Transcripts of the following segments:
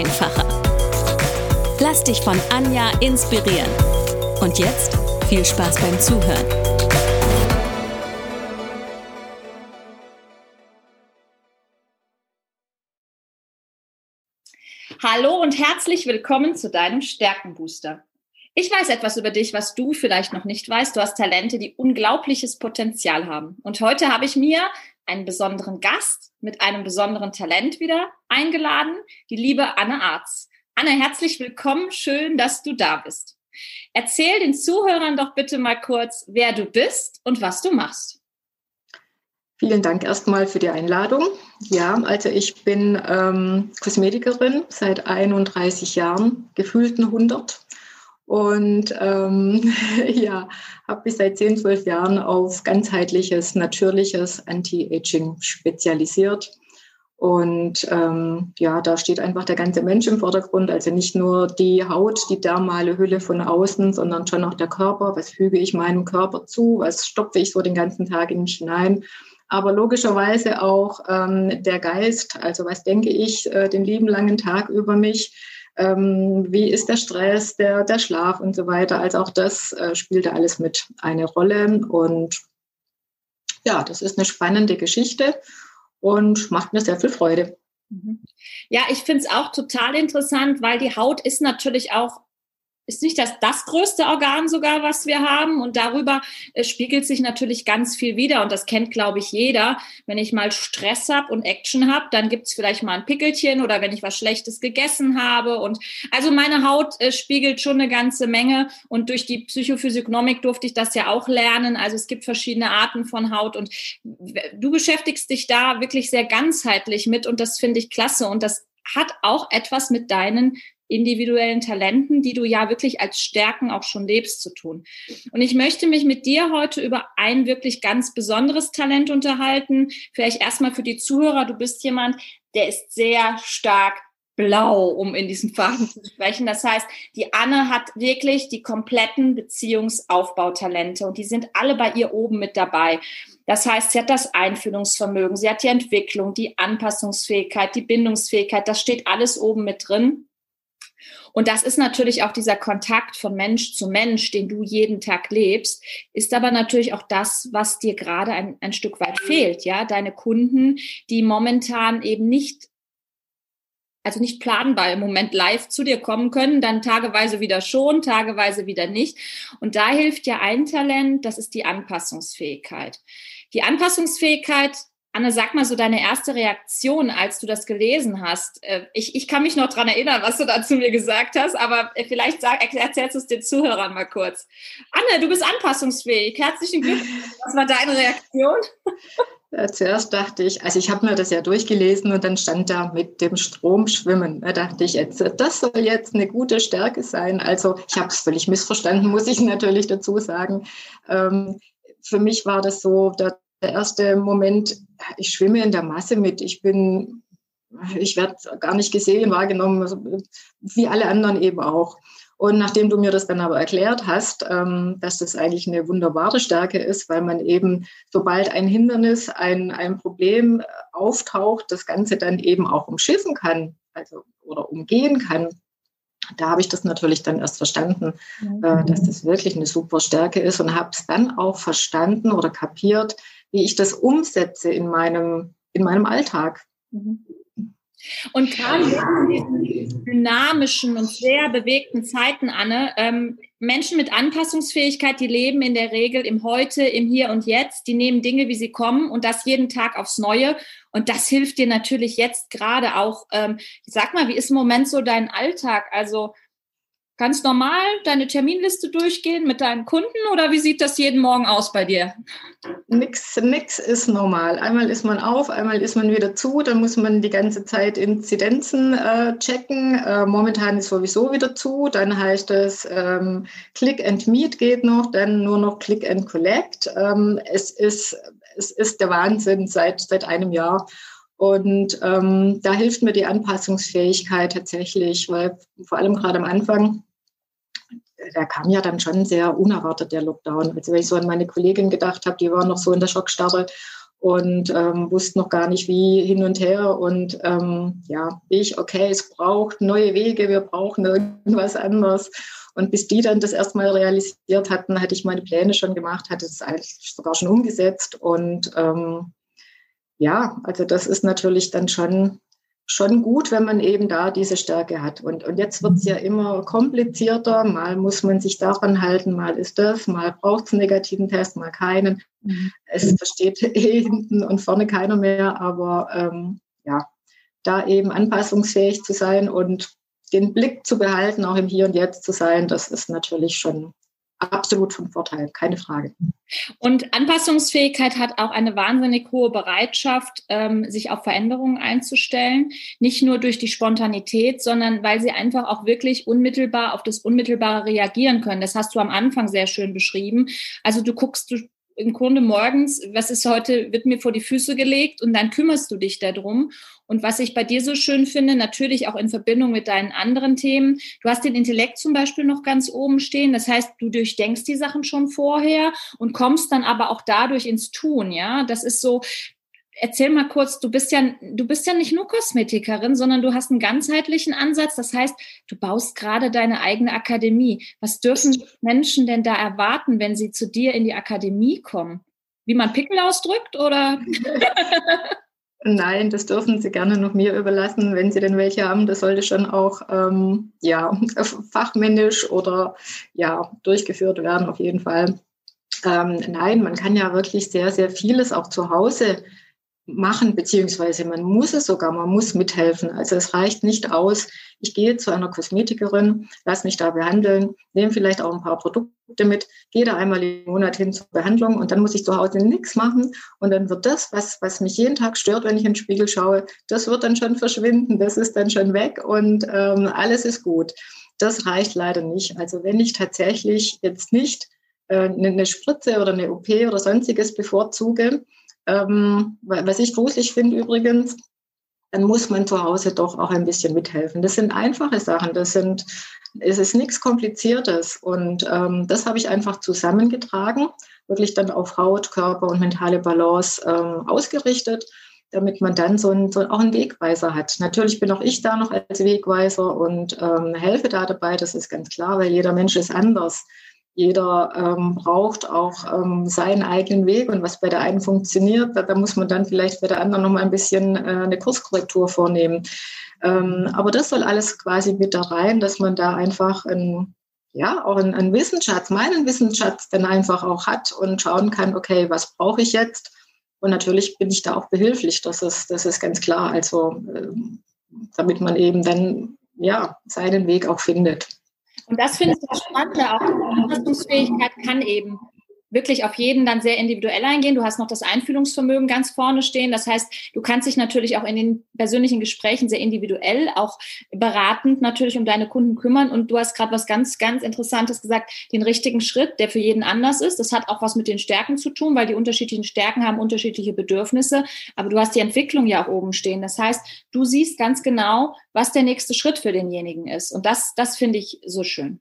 einfacher. Lass dich von Anja inspirieren. Und jetzt viel Spaß beim Zuhören. Hallo und herzlich willkommen zu deinem Stärkenbooster. Ich weiß etwas über dich, was du vielleicht noch nicht weißt. Du hast Talente, die unglaubliches Potenzial haben. Und heute habe ich mir einen besonderen Gast mit einem besonderen Talent wieder eingeladen, die liebe Anne Arz. Anne, herzlich willkommen. Schön, dass du da bist. Erzähl den Zuhörern doch bitte mal kurz, wer du bist und was du machst. Vielen Dank erstmal für die Einladung. Ja, also ich bin ähm, Kosmetikerin seit 31 Jahren, gefühlten 100 und ähm, ja, habe mich seit 10, 12 Jahren auf ganzheitliches, natürliches Anti-Aging spezialisiert. Und ähm, ja, da steht einfach der ganze Mensch im Vordergrund. Also nicht nur die Haut, die dermale Hülle von außen, sondern schon auch der Körper. Was füge ich meinem Körper zu? Was stopfe ich so den ganzen Tag in mich hinein? Aber logischerweise auch ähm, der Geist. Also was denke ich äh, den lieben langen Tag über mich? Ähm, wie ist der Stress, der, der Schlaf und so weiter. Also auch das äh, spielte alles mit eine Rolle. Und ja, das ist eine spannende Geschichte und macht mir sehr viel Freude. Mhm. Ja, ich finde es auch total interessant, weil die Haut ist natürlich auch ist nicht das, das größte Organ sogar, was wir haben. Und darüber äh, spiegelt sich natürlich ganz viel wieder. Und das kennt, glaube ich, jeder. Wenn ich mal Stress habe und Action habe, dann gibt es vielleicht mal ein Pickelchen oder wenn ich was Schlechtes gegessen habe. Und also meine Haut äh, spiegelt schon eine ganze Menge. Und durch die Psychophysiognomik durfte ich das ja auch lernen. Also es gibt verschiedene Arten von Haut. Und du beschäftigst dich da wirklich sehr ganzheitlich mit. Und das finde ich klasse. Und das hat auch etwas mit deinen individuellen Talenten, die du ja wirklich als Stärken auch schon lebst, zu tun. Und ich möchte mich mit dir heute über ein wirklich ganz besonderes Talent unterhalten. Vielleicht erstmal für die Zuhörer. Du bist jemand, der ist sehr stark blau, um in diesen Farben zu sprechen. Das heißt, die Anne hat wirklich die kompletten Beziehungsaufbautalente und die sind alle bei ihr oben mit dabei. Das heißt, sie hat das Einfühlungsvermögen, sie hat die Entwicklung, die Anpassungsfähigkeit, die Bindungsfähigkeit, das steht alles oben mit drin. Und das ist natürlich auch dieser Kontakt von Mensch zu Mensch, den du jeden Tag lebst, ist aber natürlich auch das, was dir gerade ein, ein Stück weit fehlt. Ja, deine Kunden, die momentan eben nicht also nicht planbar im Moment live zu dir kommen können, dann tageweise wieder schon, tageweise wieder nicht. Und da hilft ja ein Talent, das ist die Anpassungsfähigkeit. Die Anpassungsfähigkeit Anne, sag mal so deine erste Reaktion, als du das gelesen hast. Äh, ich, ich kann mich noch dran erinnern, was du da zu mir gesagt hast, aber äh, vielleicht sag, erzählst du es den Zuhörern mal kurz. Anne, du bist anpassungsfähig. Herzlichen Glückwunsch. Was war deine Reaktion? Ja, zuerst dachte ich, also ich habe mir das ja durchgelesen und dann stand da mit dem Strom schwimmen. Da dachte ich jetzt, das soll jetzt eine gute Stärke sein. Also ich habe es völlig missverstanden, muss ich natürlich dazu sagen. Ähm, für mich war das so, der der erste Moment, ich schwimme in der Masse mit. Ich bin, ich werde gar nicht gesehen, wahrgenommen, also wie alle anderen eben auch. Und nachdem du mir das dann aber erklärt hast, ähm, dass das eigentlich eine wunderbare Stärke ist, weil man eben, sobald ein Hindernis, ein, ein Problem auftaucht, das Ganze dann eben auch umschiffen kann, also oder umgehen kann, da habe ich das natürlich dann erst verstanden, mhm. äh, dass das wirklich eine super Stärke ist und habe es dann auch verstanden oder kapiert, wie ich das umsetze in meinem, in meinem Alltag. Mhm. Und gerade in diesen dynamischen und sehr bewegten Zeiten, Anne, ähm, Menschen mit Anpassungsfähigkeit, die leben in der Regel im Heute, im Hier und Jetzt, die nehmen Dinge, wie sie kommen und das jeden Tag aufs Neue. Und das hilft dir natürlich jetzt gerade auch. Ähm, sag mal, wie ist im Moment so dein Alltag? Also ganz normal deine Terminliste durchgehen mit deinen Kunden oder wie sieht das jeden Morgen aus bei dir? Nix, nix ist normal. Einmal ist man auf, einmal ist man wieder zu, dann muss man die ganze Zeit Inzidenzen äh, checken. Äh, momentan ist sowieso wieder zu, dann heißt es ähm, Click and Meet geht noch, dann nur noch Click and Collect. Ähm, es, ist, es ist der Wahnsinn seit, seit einem Jahr. Und ähm, da hilft mir die Anpassungsfähigkeit tatsächlich, weil vor allem gerade am Anfang da kam ja dann schon sehr unerwartet der Lockdown. Also wenn ich so an meine Kollegin gedacht habe, die war noch so in der Schockstarre und ähm, wussten noch gar nicht wie hin und her. Und ähm, ja, ich, okay, es braucht neue Wege, wir brauchen irgendwas anderes. Und bis die dann das erstmal realisiert hatten, hatte ich meine Pläne schon gemacht, hatte es eigentlich sogar schon umgesetzt. Und ähm, ja, also das ist natürlich dann schon schon gut, wenn man eben da diese Stärke hat. Und, und jetzt wird es ja immer komplizierter. Mal muss man sich daran halten, mal ist das, mal braucht es einen negativen Test, mal keinen. Mhm. Es versteht hinten und vorne keiner mehr. Aber ähm, ja, da eben anpassungsfähig zu sein und den Blick zu behalten, auch im Hier und Jetzt zu sein, das ist natürlich schon absolut von Vorteil, keine Frage. Und Anpassungsfähigkeit hat auch eine wahnsinnig hohe Bereitschaft, ähm, sich auf Veränderungen einzustellen. Nicht nur durch die Spontanität, sondern weil sie einfach auch wirklich unmittelbar auf das Unmittelbare reagieren können. Das hast du am Anfang sehr schön beschrieben. Also du guckst, du im Grunde morgens, was ist heute, wird mir vor die Füße gelegt und dann kümmerst du dich darum. Und was ich bei dir so schön finde, natürlich auch in Verbindung mit deinen anderen Themen, du hast den Intellekt zum Beispiel noch ganz oben stehen. Das heißt, du durchdenkst die Sachen schon vorher und kommst dann aber auch dadurch ins Tun. Ja, das ist so, erzähl mal kurz, du bist ja, du bist ja nicht nur Kosmetikerin, sondern du hast einen ganzheitlichen Ansatz. Das heißt, du baust gerade deine eigene Akademie. Was dürfen Menschen denn da erwarten, wenn sie zu dir in die Akademie kommen? Wie man Pickel ausdrückt oder? Nein, das dürfen Sie gerne noch mir überlassen, wenn Sie denn welche haben. Das sollte schon auch ähm, ja, fachmännisch oder ja, durchgeführt werden, auf jeden Fall. Ähm, nein, man kann ja wirklich sehr, sehr vieles auch zu Hause machen, beziehungsweise man muss es sogar, man muss mithelfen. Also es reicht nicht aus, ich gehe zu einer Kosmetikerin, lass mich da behandeln, nehme vielleicht auch ein paar Produkte mit, gehe da einmal im Monat hin zur Behandlung und dann muss ich zu Hause nichts machen und dann wird das, was, was mich jeden Tag stört, wenn ich in den Spiegel schaue, das wird dann schon verschwinden, das ist dann schon weg und ähm, alles ist gut. Das reicht leider nicht. Also wenn ich tatsächlich jetzt nicht äh, eine Spritze oder eine OP oder sonstiges bevorzuge, ähm, was ich gruselig finde übrigens, dann muss man zu Hause doch auch ein bisschen mithelfen. Das sind einfache Sachen, das sind, es ist nichts Kompliziertes. Und ähm, das habe ich einfach zusammengetragen, wirklich dann auf Haut, Körper und mentale Balance ähm, ausgerichtet, damit man dann so, ein, so auch einen Wegweiser hat. Natürlich bin auch ich da noch als Wegweiser und ähm, helfe da dabei, das ist ganz klar, weil jeder Mensch ist anders. Jeder ähm, braucht auch ähm, seinen eigenen Weg und was bei der einen funktioniert, da, da muss man dann vielleicht bei der anderen noch mal ein bisschen äh, eine Kurskorrektur vornehmen. Ähm, aber das soll alles quasi mit da rein, dass man da einfach ein, ja, auch einen, Wissensschatz, meinen Wissensschatz dann einfach auch hat und schauen kann, okay, was brauche ich jetzt? Und natürlich bin ich da auch behilflich, das ist, das ist ganz klar. Also, äh, damit man eben dann, ja, seinen Weg auch findet. Und das finde ich das Spannende auch. Die Anpassungsfähigkeit kann eben wirklich auf jeden dann sehr individuell eingehen. Du hast noch das Einfühlungsvermögen ganz vorne stehen. Das heißt, du kannst dich natürlich auch in den persönlichen Gesprächen sehr individuell, auch beratend natürlich um deine Kunden kümmern. Und du hast gerade was ganz, ganz Interessantes gesagt, den richtigen Schritt, der für jeden anders ist. Das hat auch was mit den Stärken zu tun, weil die unterschiedlichen Stärken haben unterschiedliche Bedürfnisse. Aber du hast die Entwicklung ja auch oben stehen. Das heißt, du siehst ganz genau, was der nächste Schritt für denjenigen ist. Und das, das finde ich so schön.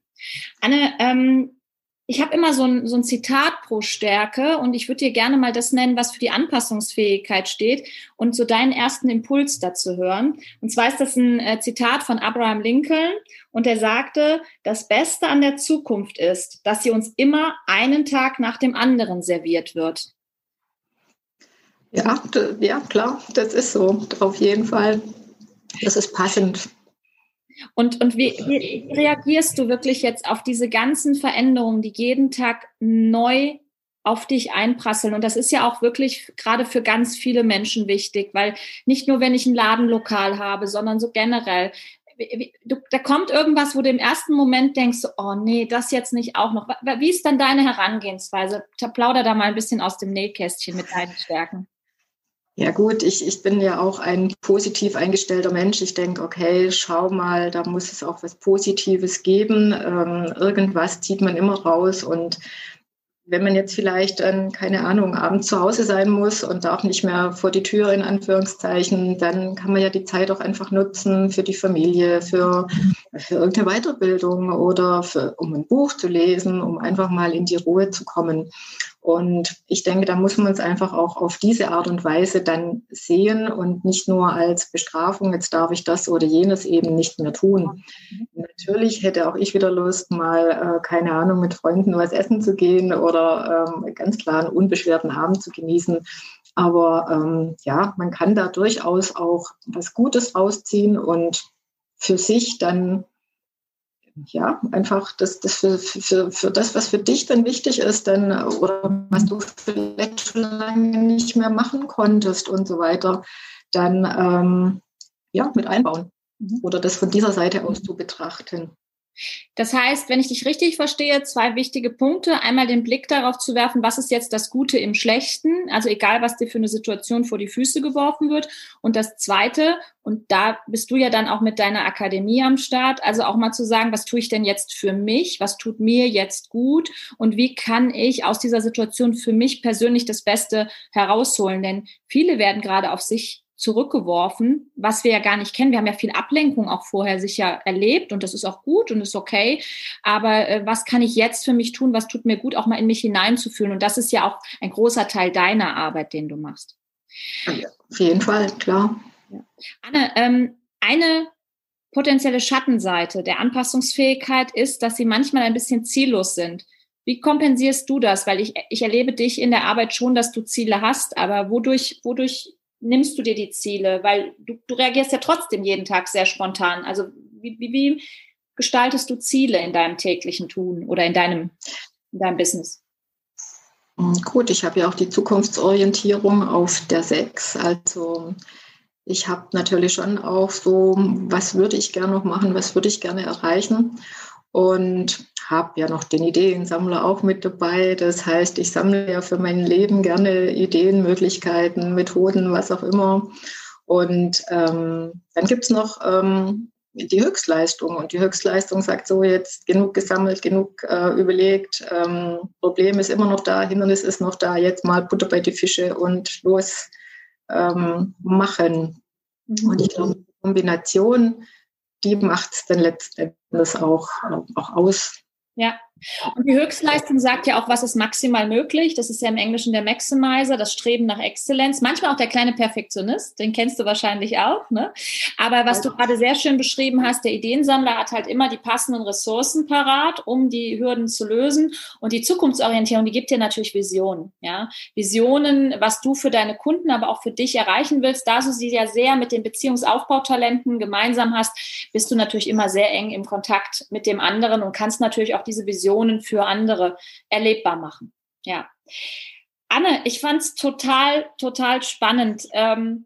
Anne, ähm, ich habe immer so ein, so ein Zitat pro Stärke und ich würde dir gerne mal das nennen, was für die Anpassungsfähigkeit steht und so deinen ersten Impuls dazu hören. Und zwar ist das ein äh, Zitat von Abraham Lincoln und er sagte, das Beste an der Zukunft ist, dass sie uns immer einen Tag nach dem anderen serviert wird. Ja, ja, klar, das ist so, auf jeden Fall. Das ist passend. Und, und wie, wie reagierst du wirklich jetzt auf diese ganzen Veränderungen, die jeden Tag neu auf dich einprasseln. Und das ist ja auch wirklich gerade für ganz viele Menschen wichtig, weil nicht nur, wenn ich ein Ladenlokal habe, sondern so generell. du, da kommt irgendwas, wo du im ersten Moment denkst, oh nee, das jetzt nicht auch noch. Wie ist dann deine Herangehensweise? Plauder da mal ein bisschen aus dem Nähkästchen mit deinen Stärken. Ja gut, ich, ich bin ja auch ein positiv eingestellter Mensch. Ich denke, okay, schau mal, da muss es auch was Positives geben. Ähm, irgendwas zieht man immer raus und wenn man jetzt vielleicht, dann, keine Ahnung, abends zu Hause sein muss und darf nicht mehr vor die Tür in Anführungszeichen, dann kann man ja die Zeit auch einfach nutzen für die Familie, für, für irgendeine Weiterbildung oder für, um ein Buch zu lesen, um einfach mal in die Ruhe zu kommen. Und ich denke, da muss man es einfach auch auf diese Art und Weise dann sehen und nicht nur als Bestrafung, jetzt darf ich das oder jenes eben nicht mehr tun. Natürlich hätte auch ich wieder Lust, mal, äh, keine Ahnung, mit Freunden was essen zu gehen oder ähm, ganz klar einen unbeschwerten Abend zu genießen. Aber ähm, ja, man kann da durchaus auch was Gutes rausziehen und für sich dann ja, einfach das, das für, für, für das, was für dich dann wichtig ist, dann, oder was du vielleicht schon lange nicht mehr machen konntest und so weiter, dann ähm, ja, mit einbauen mhm. oder das von dieser Seite aus zu betrachten. Das heißt, wenn ich dich richtig verstehe, zwei wichtige Punkte. Einmal den Blick darauf zu werfen, was ist jetzt das Gute im Schlechten, also egal, was dir für eine Situation vor die Füße geworfen wird. Und das Zweite, und da bist du ja dann auch mit deiner Akademie am Start, also auch mal zu sagen, was tue ich denn jetzt für mich, was tut mir jetzt gut und wie kann ich aus dieser Situation für mich persönlich das Beste herausholen. Denn viele werden gerade auf sich zurückgeworfen, was wir ja gar nicht kennen. Wir haben ja viel Ablenkung auch vorher sicher erlebt und das ist auch gut und ist okay. Aber äh, was kann ich jetzt für mich tun? Was tut mir gut, auch mal in mich hineinzufühlen? Und das ist ja auch ein großer Teil deiner Arbeit, den du machst. Ja, auf jeden Fall, klar. Ja. Anne, ähm, eine potenzielle Schattenseite der Anpassungsfähigkeit ist, dass sie manchmal ein bisschen ziellos sind. Wie kompensierst du das? Weil ich, ich erlebe dich in der Arbeit schon, dass du Ziele hast, aber wodurch, wodurch nimmst du dir die Ziele? Weil du, du reagierst ja trotzdem jeden Tag sehr spontan. Also wie, wie, wie gestaltest du Ziele in deinem täglichen Tun oder in deinem, in deinem Business? Hm, gut, ich habe ja auch die Zukunftsorientierung auf der 6. Also ich habe natürlich schon auch so, was würde ich gerne noch machen, was würde ich gerne erreichen. Und habe ja noch den Ideensammler auch mit dabei. Das heißt, ich sammle ja für mein Leben gerne Ideen, Möglichkeiten, Methoden, was auch immer. Und ähm, dann gibt es noch ähm, die Höchstleistung. Und die Höchstleistung sagt so, jetzt genug gesammelt, genug äh, überlegt. Ähm, Problem ist immer noch da, Hindernis ist noch da. Jetzt mal Butter bei die Fische und los ähm, machen. Und ich glaube, Kombination, die macht es dann letzten Endes auch, auch aus. Ja, und die Höchstleistung sagt ja auch, was ist maximal möglich. Das ist ja im Englischen der Maximizer, das Streben nach Exzellenz. Manchmal auch der kleine Perfektionist, den kennst du wahrscheinlich auch. Ne? Aber was du gerade sehr schön beschrieben hast, der Ideensammler hat halt immer die passenden Ressourcen parat, um die Hürden zu lösen. Und die Zukunftsorientierung, die gibt dir natürlich Visionen. Ja? Visionen, was du für deine Kunden, aber auch für dich erreichen willst. Da du sie ja sehr mit den Beziehungsaufbautalenten gemeinsam hast, bist du natürlich immer sehr eng im Kontakt mit dem anderen und kannst natürlich auch diese Vision Visionen für andere erlebbar machen. Ja. Anne, ich fand es total, total spannend. Ähm,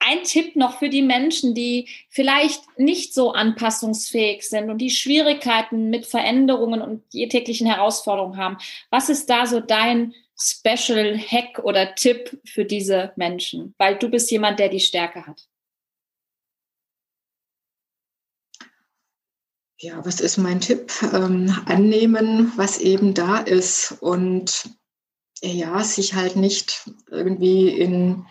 ein Tipp noch für die Menschen, die vielleicht nicht so anpassungsfähig sind und die Schwierigkeiten mit Veränderungen und täglichen Herausforderungen haben. Was ist da so dein Special Hack oder Tipp für diese Menschen? Weil du bist jemand, der die Stärke hat. Ja, was ist mein Tipp? Ähm, annehmen, was eben da ist und ja, sich halt nicht irgendwie in,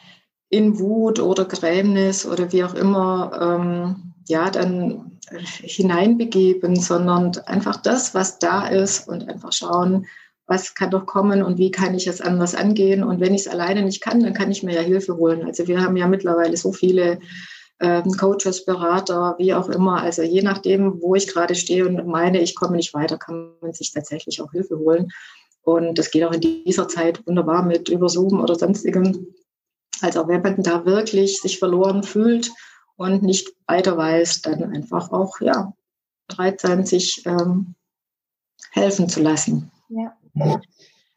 in Wut oder Grämnis oder wie auch immer, ähm, ja, dann hineinbegeben, sondern einfach das, was da ist und einfach schauen, was kann doch kommen und wie kann ich es anders angehen. Und wenn ich es alleine nicht kann, dann kann ich mir ja Hilfe holen. Also wir haben ja mittlerweile so viele ähm, Coaches, Berater, wie auch immer. Also je nachdem, wo ich gerade stehe und meine, ich komme nicht weiter, kann man sich tatsächlich auch Hilfe holen. Und das geht auch in dieser Zeit wunderbar mit über Zoom oder sonstigem. Also wenn man da wirklich sich verloren fühlt und nicht weiter weiß, dann einfach auch ja bereit sein, sich ähm, helfen zu lassen. Ja.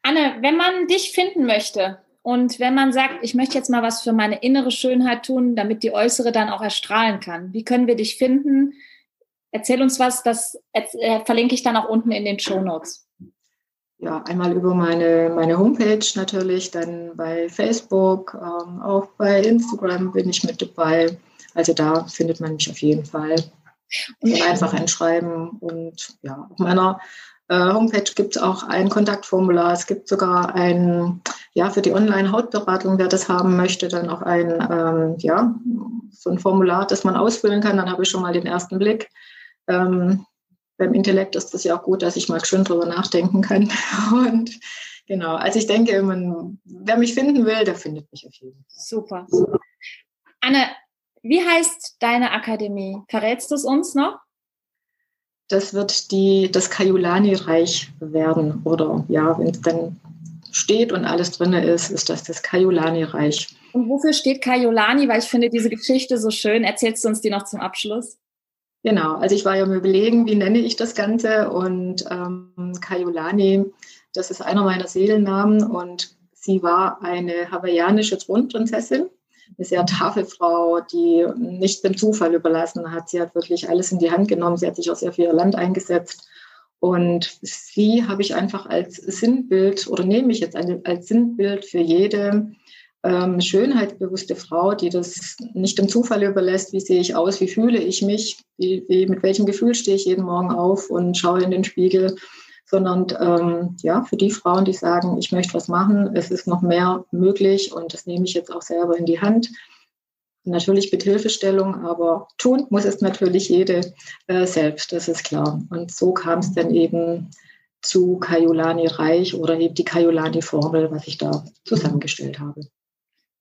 Anne, wenn man dich finden möchte, und wenn man sagt, ich möchte jetzt mal was für meine innere Schönheit tun, damit die äußere dann auch erstrahlen kann, wie können wir dich finden? Erzähl uns was, das äh, verlinke ich dann auch unten in den Show Notes. Ja, einmal über meine, meine Homepage natürlich, dann bei Facebook, ähm, auch bei Instagram bin ich mit dabei. Also da findet man mich auf jeden Fall. Und einfach einschreiben und ja, auf meiner äh, Homepage gibt es auch ein Kontaktformular. Es gibt sogar ein, ja, für die Online-Hautberatung, wer das haben möchte, dann auch ein, ähm, ja, so ein Formular, das man ausfüllen kann. Dann habe ich schon mal den ersten Blick. Ähm, beim Intellekt ist das ja auch gut, dass ich mal schön drüber nachdenken kann. Und genau, also ich denke, man, wer mich finden will, der findet mich auf jeden Fall. Super. Anne, wie heißt deine Akademie? Verrätst du es uns noch? das wird die, das Kajulani-Reich werden. Oder ja, wenn es dann steht und alles drin ist, ist das das Kajulani-Reich. Und wofür steht Kajulani? Weil ich finde diese Geschichte so schön. Erzählst du uns die noch zum Abschluss? Genau, also ich war ja mir überlegen, wie nenne ich das Ganze und ähm, Kajulani, das ist einer meiner Seelennamen und sie war eine hawaiianische Thronprinzessin eine sehr taffe Frau, die nicht dem Zufall überlassen hat. Sie hat wirklich alles in die Hand genommen. Sie hat sich auch sehr für ihr Land eingesetzt. Und sie habe ich einfach als Sinnbild oder nehme ich jetzt als Sinnbild für jede ähm, schönheitsbewusste Frau, die das nicht dem Zufall überlässt, wie sehe ich aus, wie fühle ich mich, wie, wie, mit welchem Gefühl stehe ich jeden Morgen auf und schaue in den Spiegel sondern ähm, ja, für die Frauen, die sagen, ich möchte was machen, es ist noch mehr möglich und das nehme ich jetzt auch selber in die Hand. Natürlich mit Hilfestellung, aber tun muss es natürlich jede äh, selbst, das ist klar. Und so kam es dann eben zu Kajulani Reich oder eben die Kajulani Formel, was ich da zusammengestellt habe.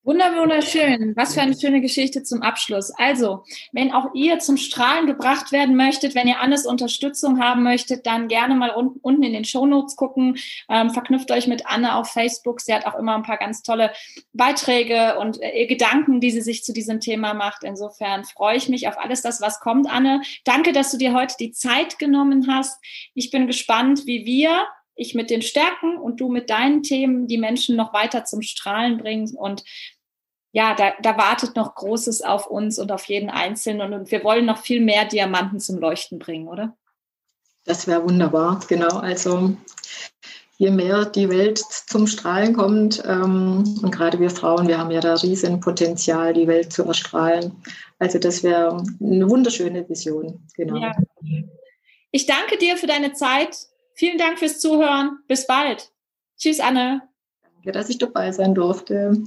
Wunderschön. Was für eine schöne Geschichte zum Abschluss. Also, wenn auch ihr zum Strahlen gebracht werden möchtet, wenn ihr Annes Unterstützung haben möchtet, dann gerne mal unten in den Show Notes gucken. Ähm, verknüpft euch mit Anne auf Facebook. Sie hat auch immer ein paar ganz tolle Beiträge und äh, Gedanken, die sie sich zu diesem Thema macht. Insofern freue ich mich auf alles das, was kommt, Anne. Danke, dass du dir heute die Zeit genommen hast. Ich bin gespannt, wie wir ich mit den Stärken und du mit deinen Themen die Menschen noch weiter zum Strahlen bringen und ja, da, da wartet noch Großes auf uns und auf jeden Einzelnen und, wir wollen noch viel mehr Diamanten zum Leuchten bringen, oder? Das wäre wunderbar, genau. Also je mehr die Welt zum Strahlen kommt ähm, und gerade wir Frauen, wir haben ja da riesen Potenzial, die Welt zu erstrahlen. Also das wäre eine wunderschöne Vision, genau. Ja. Ich danke dir für deine Zeit. Vielen Dank fürs Zuhören. Bis bald. Tschüss, Anne. Danke, dass ich dabei sein durfte.